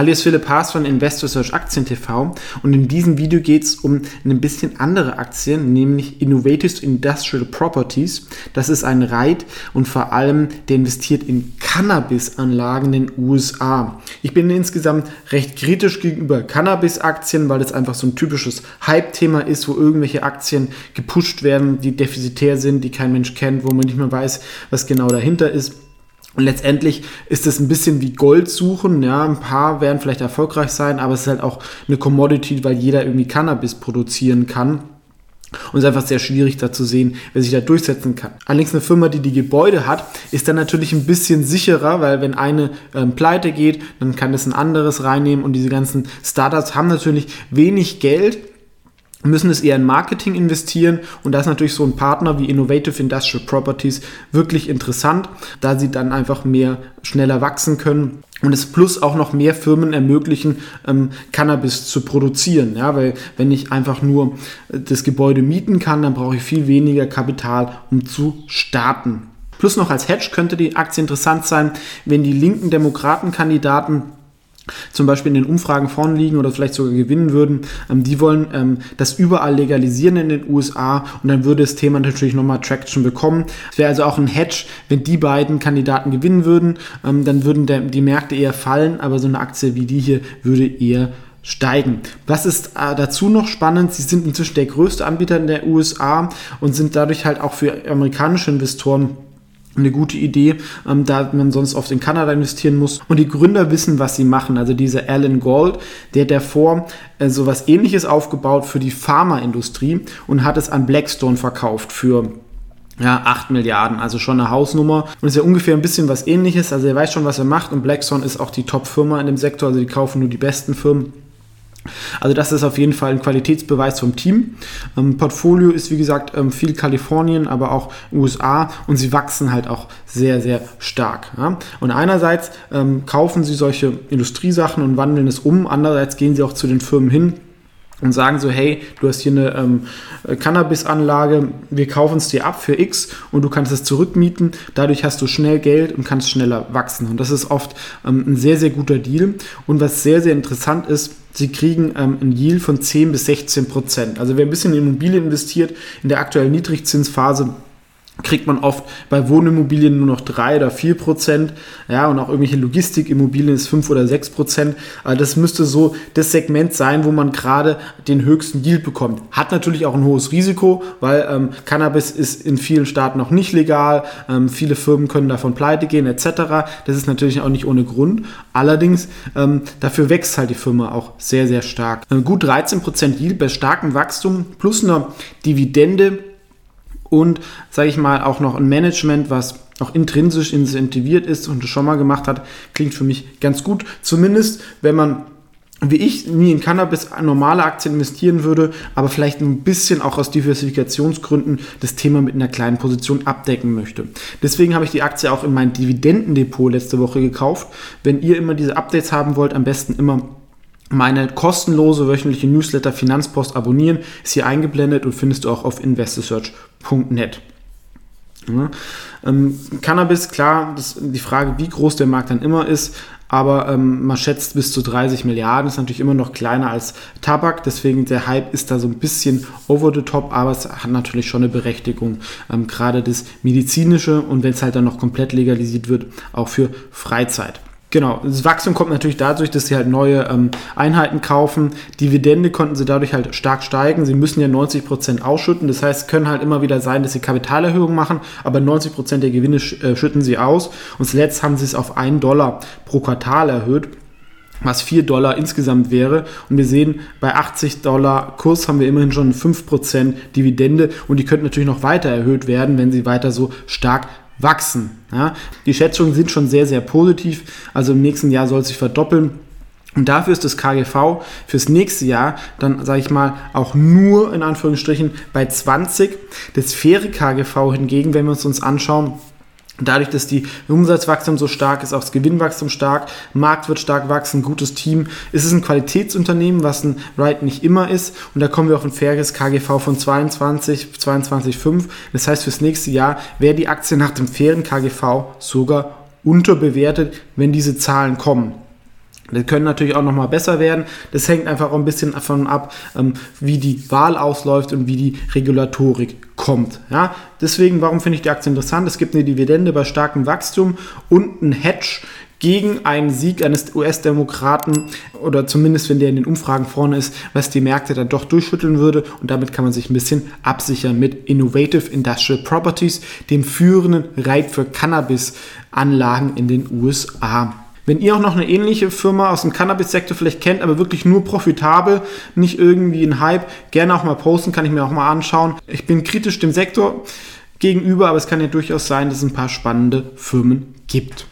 Hallo, ist Philipp Haas von Investor Search Aktien TV und in diesem Video geht es um ein bisschen andere Aktien, nämlich Innovative Industrial Properties. Das ist ein Reit und vor allem der investiert in Cannabis-Anlagen in den USA. Ich bin insgesamt recht kritisch gegenüber Cannabis-Aktien, weil das einfach so ein typisches Hype-Thema ist, wo irgendwelche Aktien gepusht werden, die defizitär sind, die kein Mensch kennt, wo man nicht mehr weiß, was genau dahinter ist. Und letztendlich ist es ein bisschen wie Gold suchen. Ja, ein paar werden vielleicht erfolgreich sein, aber es ist halt auch eine Commodity, weil jeder irgendwie Cannabis produzieren kann. Und es ist einfach sehr schwierig da zu sehen, wer sich da durchsetzen kann. Allerdings eine Firma, die die Gebäude hat, ist dann natürlich ein bisschen sicherer, weil wenn eine ähm, pleite geht, dann kann das ein anderes reinnehmen und diese ganzen Startups haben natürlich wenig Geld müssen es eher in Marketing investieren und da ist natürlich so ein Partner wie Innovative Industrial Properties wirklich interessant, da sie dann einfach mehr schneller wachsen können und es plus auch noch mehr Firmen ermöglichen, ähm, Cannabis zu produzieren. Ja, weil wenn ich einfach nur äh, das Gebäude mieten kann, dann brauche ich viel weniger Kapital, um zu starten. Plus noch als Hedge könnte die Aktie interessant sein, wenn die linken Demokratenkandidaten zum Beispiel in den Umfragen vorn liegen oder vielleicht sogar gewinnen würden, ähm, die wollen ähm, das überall legalisieren in den USA und dann würde das Thema natürlich nochmal Traction bekommen. Es wäre also auch ein Hedge, wenn die beiden Kandidaten gewinnen würden, ähm, dann würden der, die Märkte eher fallen, aber so eine Aktie wie die hier würde eher steigen. Was ist äh, dazu noch spannend? Sie sind inzwischen der größte Anbieter in der USA und sind dadurch halt auch für amerikanische Investoren eine gute Idee, ähm, da man sonst oft in Kanada investieren muss. Und die Gründer wissen, was sie machen. Also dieser Alan Gold, der hat davor äh, so was ähnliches aufgebaut für die Pharmaindustrie und hat es an Blackstone verkauft für ja, 8 Milliarden, also schon eine Hausnummer. Und ist ja ungefähr ein bisschen was ähnliches. Also er weiß schon, was er macht und Blackstone ist auch die Top-Firma in dem Sektor, also die kaufen nur die besten Firmen. Also das ist auf jeden Fall ein Qualitätsbeweis vom Team. Ähm, Portfolio ist wie gesagt ähm, viel Kalifornien, aber auch USA und sie wachsen halt auch sehr, sehr stark. Ja? Und einerseits ähm, kaufen sie solche Industriesachen und wandeln es um, andererseits gehen sie auch zu den Firmen hin und sagen so, hey, du hast hier eine ähm, Cannabis-Anlage, wir kaufen es dir ab für X und du kannst es zurückmieten. Dadurch hast du schnell Geld und kannst schneller wachsen. Und das ist oft ähm, ein sehr, sehr guter Deal. Und was sehr, sehr interessant ist, sie kriegen ähm, ein Yield von 10 bis 16 Prozent. Also wer ein bisschen in Immobilien investiert, in der aktuellen Niedrigzinsphase, kriegt man oft bei Wohnimmobilien nur noch 3 oder 4 Prozent. Ja, und auch irgendwelche Logistikimmobilien ist 5 oder 6 Prozent. Also das müsste so das Segment sein, wo man gerade den höchsten Yield bekommt. Hat natürlich auch ein hohes Risiko, weil ähm, Cannabis ist in vielen Staaten noch nicht legal. Ähm, viele Firmen können davon pleite gehen etc. Das ist natürlich auch nicht ohne Grund. Allerdings, ähm, dafür wächst halt die Firma auch sehr, sehr stark. Ähm, gut 13 Prozent Yield bei starkem Wachstum plus einer Dividende und, sage ich mal, auch noch ein Management, was auch intrinsisch incentiviert ist und das schon mal gemacht hat, klingt für mich ganz gut. Zumindest, wenn man wie ich nie in Cannabis normale Aktien investieren würde, aber vielleicht ein bisschen auch aus Diversifikationsgründen das Thema mit einer kleinen Position abdecken möchte. Deswegen habe ich die Aktie auch in mein Dividendendepot letzte Woche gekauft. Wenn ihr immer diese Updates haben wollt, am besten immer meine kostenlose wöchentliche Newsletter Finanzpost abonnieren, ist hier eingeblendet und findest du auch auf investorsearch.net. Ja, ähm, Cannabis, klar, das, die Frage, wie groß der Markt dann immer ist, aber ähm, man schätzt bis zu 30 Milliarden, ist natürlich immer noch kleiner als Tabak, deswegen der Hype ist da so ein bisschen over the top, aber es hat natürlich schon eine Berechtigung, ähm, gerade das medizinische und wenn es halt dann noch komplett legalisiert wird, auch für Freizeit. Genau, das Wachstum kommt natürlich dadurch, dass sie halt neue ähm, Einheiten kaufen. Dividende konnten sie dadurch halt stark steigen. Sie müssen ja 90% ausschütten. Das heißt, es können halt immer wieder sein, dass sie Kapitalerhöhungen machen, aber 90% der Gewinne äh, schütten sie aus. Und zuletzt haben sie es auf 1 Dollar pro Quartal erhöht was 4 Dollar insgesamt wäre. Und wir sehen, bei 80 Dollar Kurs haben wir immerhin schon 5% Dividende und die könnten natürlich noch weiter erhöht werden, wenn sie weiter so stark wachsen. Ja? Die Schätzungen sind schon sehr, sehr positiv. Also im nächsten Jahr soll es sich verdoppeln. Und dafür ist das KGV fürs nächste Jahr dann, sage ich mal, auch nur in Anführungsstrichen bei 20. Das faire KGV hingegen, wenn wir uns uns anschauen, Dadurch, dass die Umsatzwachstum so stark ist, auch das Gewinnwachstum stark, Markt wird stark wachsen, gutes Team, ist es ein Qualitätsunternehmen, was ein Right nicht immer ist. Und da kommen wir auf ein faires KGV von 22, 22,5. Das heißt, fürs nächste Jahr wäre die Aktie nach dem fairen KGV sogar unterbewertet, wenn diese Zahlen kommen. Die können natürlich auch nochmal besser werden. Das hängt einfach auch ein bisschen davon ab, ähm, wie die Wahl ausläuft und wie die Regulatorik kommt. Ja? Deswegen, warum finde ich die Aktie interessant? Es gibt eine Dividende bei starkem Wachstum und ein Hedge gegen einen Sieg eines US-Demokraten oder zumindest wenn der in den Umfragen vorne ist, was die Märkte dann doch durchschütteln würde und damit kann man sich ein bisschen absichern mit Innovative Industrial Properties, dem führenden Reit für Cannabis-Anlagen in den USA. Wenn ihr auch noch eine ähnliche Firma aus dem Cannabis-Sektor vielleicht kennt, aber wirklich nur profitabel, nicht irgendwie ein Hype, gerne auch mal posten, kann ich mir auch mal anschauen. Ich bin kritisch dem Sektor gegenüber, aber es kann ja durchaus sein, dass es ein paar spannende Firmen gibt.